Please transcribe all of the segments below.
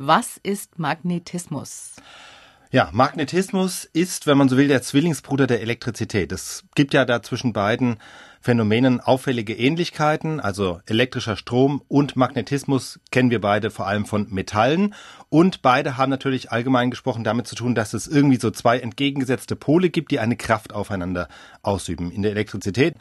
Was ist Magnetismus? Ja, Magnetismus ist, wenn man so will, der Zwillingsbruder der Elektrizität. Es gibt ja da zwischen beiden Phänomenen auffällige Ähnlichkeiten, also elektrischer Strom und Magnetismus kennen wir beide vor allem von Metallen und beide haben natürlich allgemein gesprochen damit zu tun, dass es irgendwie so zwei entgegengesetzte Pole gibt, die eine Kraft aufeinander ausüben. In der Elektrizität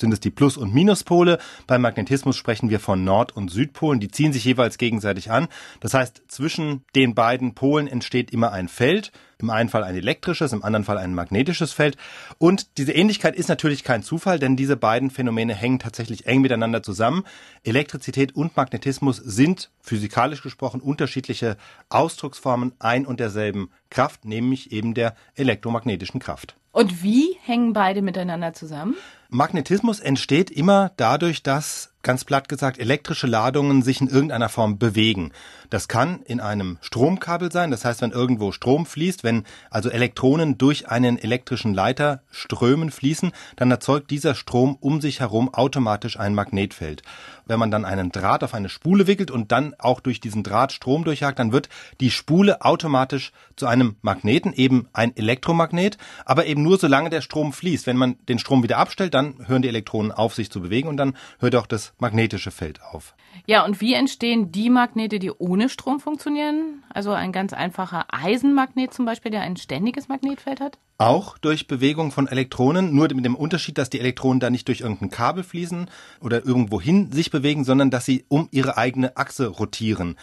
sind es die Plus- und Minuspole. Beim Magnetismus sprechen wir von Nord- und Südpolen. Die ziehen sich jeweils gegenseitig an. Das heißt, zwischen den beiden Polen entsteht immer ein Feld. Im einen Fall ein elektrisches, im anderen Fall ein magnetisches Feld. Und diese Ähnlichkeit ist natürlich kein Zufall, denn diese beiden Phänomene hängen tatsächlich eng miteinander zusammen. Elektrizität und Magnetismus sind physikalisch gesprochen unterschiedliche Ausdrucksformen ein und derselben Kraft, nämlich eben der elektromagnetischen Kraft. Und wie hängen beide miteinander zusammen? Magnetismus entsteht immer dadurch, dass ganz platt gesagt, elektrische Ladungen sich in irgendeiner Form bewegen. Das kann in einem Stromkabel sein, das heißt, wenn irgendwo Strom fließt, wenn also Elektronen durch einen elektrischen Leiter strömen, fließen, dann erzeugt dieser Strom um sich herum automatisch ein Magnetfeld. Wenn man dann einen Draht auf eine Spule wickelt und dann auch durch diesen Draht Strom durchjagt, dann wird die Spule automatisch zu einem Magneten, eben ein Elektromagnet, aber eben nur solange der Strom fließt. Wenn man den Strom wieder abstellt, dann hören die Elektronen auf, sich zu bewegen und dann hört auch das magnetische Feld auf. Ja, und wie entstehen die Magnete, die ohne Strom funktionieren? Also ein ganz einfacher Eisenmagnet zum Beispiel, der ein ständiges Magnetfeld hat? Auch durch Bewegung von Elektronen, nur mit dem Unterschied, dass die Elektronen da nicht durch irgendein Kabel fließen oder irgendwohin sich bewegen, sondern dass sie um ihre eigene Achse rotieren.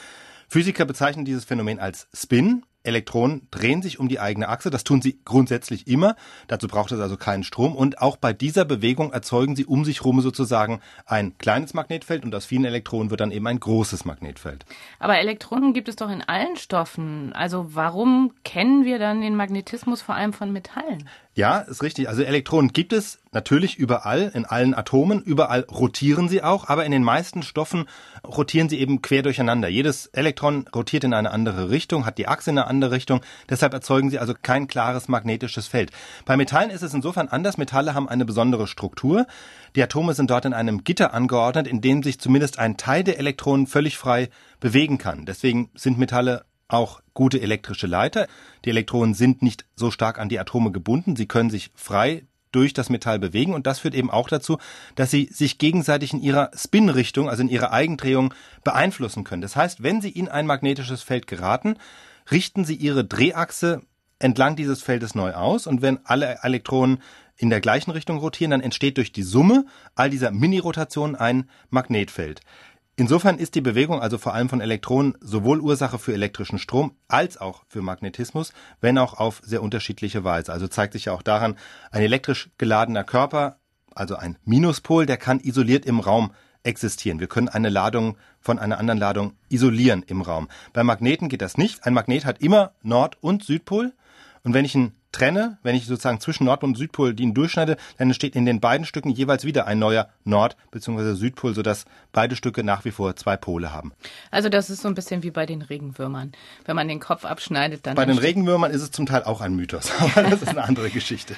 Physiker bezeichnen dieses Phänomen als Spin Elektronen drehen sich um die eigene Achse. Das tun sie grundsätzlich immer. Dazu braucht es also keinen Strom. Und auch bei dieser Bewegung erzeugen sie um sich herum sozusagen ein kleines Magnetfeld und aus vielen Elektronen wird dann eben ein großes Magnetfeld. Aber Elektronen gibt es doch in allen Stoffen. Also warum kennen wir dann den Magnetismus vor allem von Metallen? Ja, ist richtig. Also Elektronen gibt es natürlich überall, in allen Atomen. Überall rotieren sie auch, aber in den meisten Stoffen rotieren sie eben quer durcheinander. Jedes Elektron rotiert in eine andere Richtung, hat die Achse in eine andere Richtung. Deshalb erzeugen sie also kein klares magnetisches Feld. Bei Metallen ist es insofern anders. Metalle haben eine besondere Struktur. Die Atome sind dort in einem Gitter angeordnet, in dem sich zumindest ein Teil der Elektronen völlig frei bewegen kann. Deswegen sind Metalle auch gute elektrische Leiter. Die Elektronen sind nicht so stark an die Atome gebunden. Sie können sich frei durch das Metall bewegen und das führt eben auch dazu, dass sie sich gegenseitig in ihrer Spinrichtung, also in ihrer Eigendrehung beeinflussen können. Das heißt, wenn sie in ein magnetisches Feld geraten, richten sie ihre Drehachse entlang dieses Feldes neu aus und wenn alle Elektronen in der gleichen Richtung rotieren, dann entsteht durch die Summe all dieser Mini-Rotationen ein Magnetfeld. Insofern ist die Bewegung also vor allem von Elektronen sowohl Ursache für elektrischen Strom als auch für Magnetismus, wenn auch auf sehr unterschiedliche Weise. Also zeigt sich ja auch daran, ein elektrisch geladener Körper, also ein Minuspol, der kann isoliert im Raum existieren. Wir können eine Ladung von einer anderen Ladung isolieren im Raum. Bei Magneten geht das nicht. Ein Magnet hat immer Nord- und Südpol. Und wenn ich ihn trenne, wenn ich sozusagen zwischen Nord- und Südpol die ihn durchschneide, dann entsteht in den beiden Stücken jeweils wieder ein neuer Nord- bzw. Südpol, sodass beide Stücke nach wie vor zwei Pole haben. Also das ist so ein bisschen wie bei den Regenwürmern. Wenn man den Kopf abschneidet, dann. Bei den Regenwürmern ist es zum Teil auch ein Mythos, aber das ist eine andere Geschichte.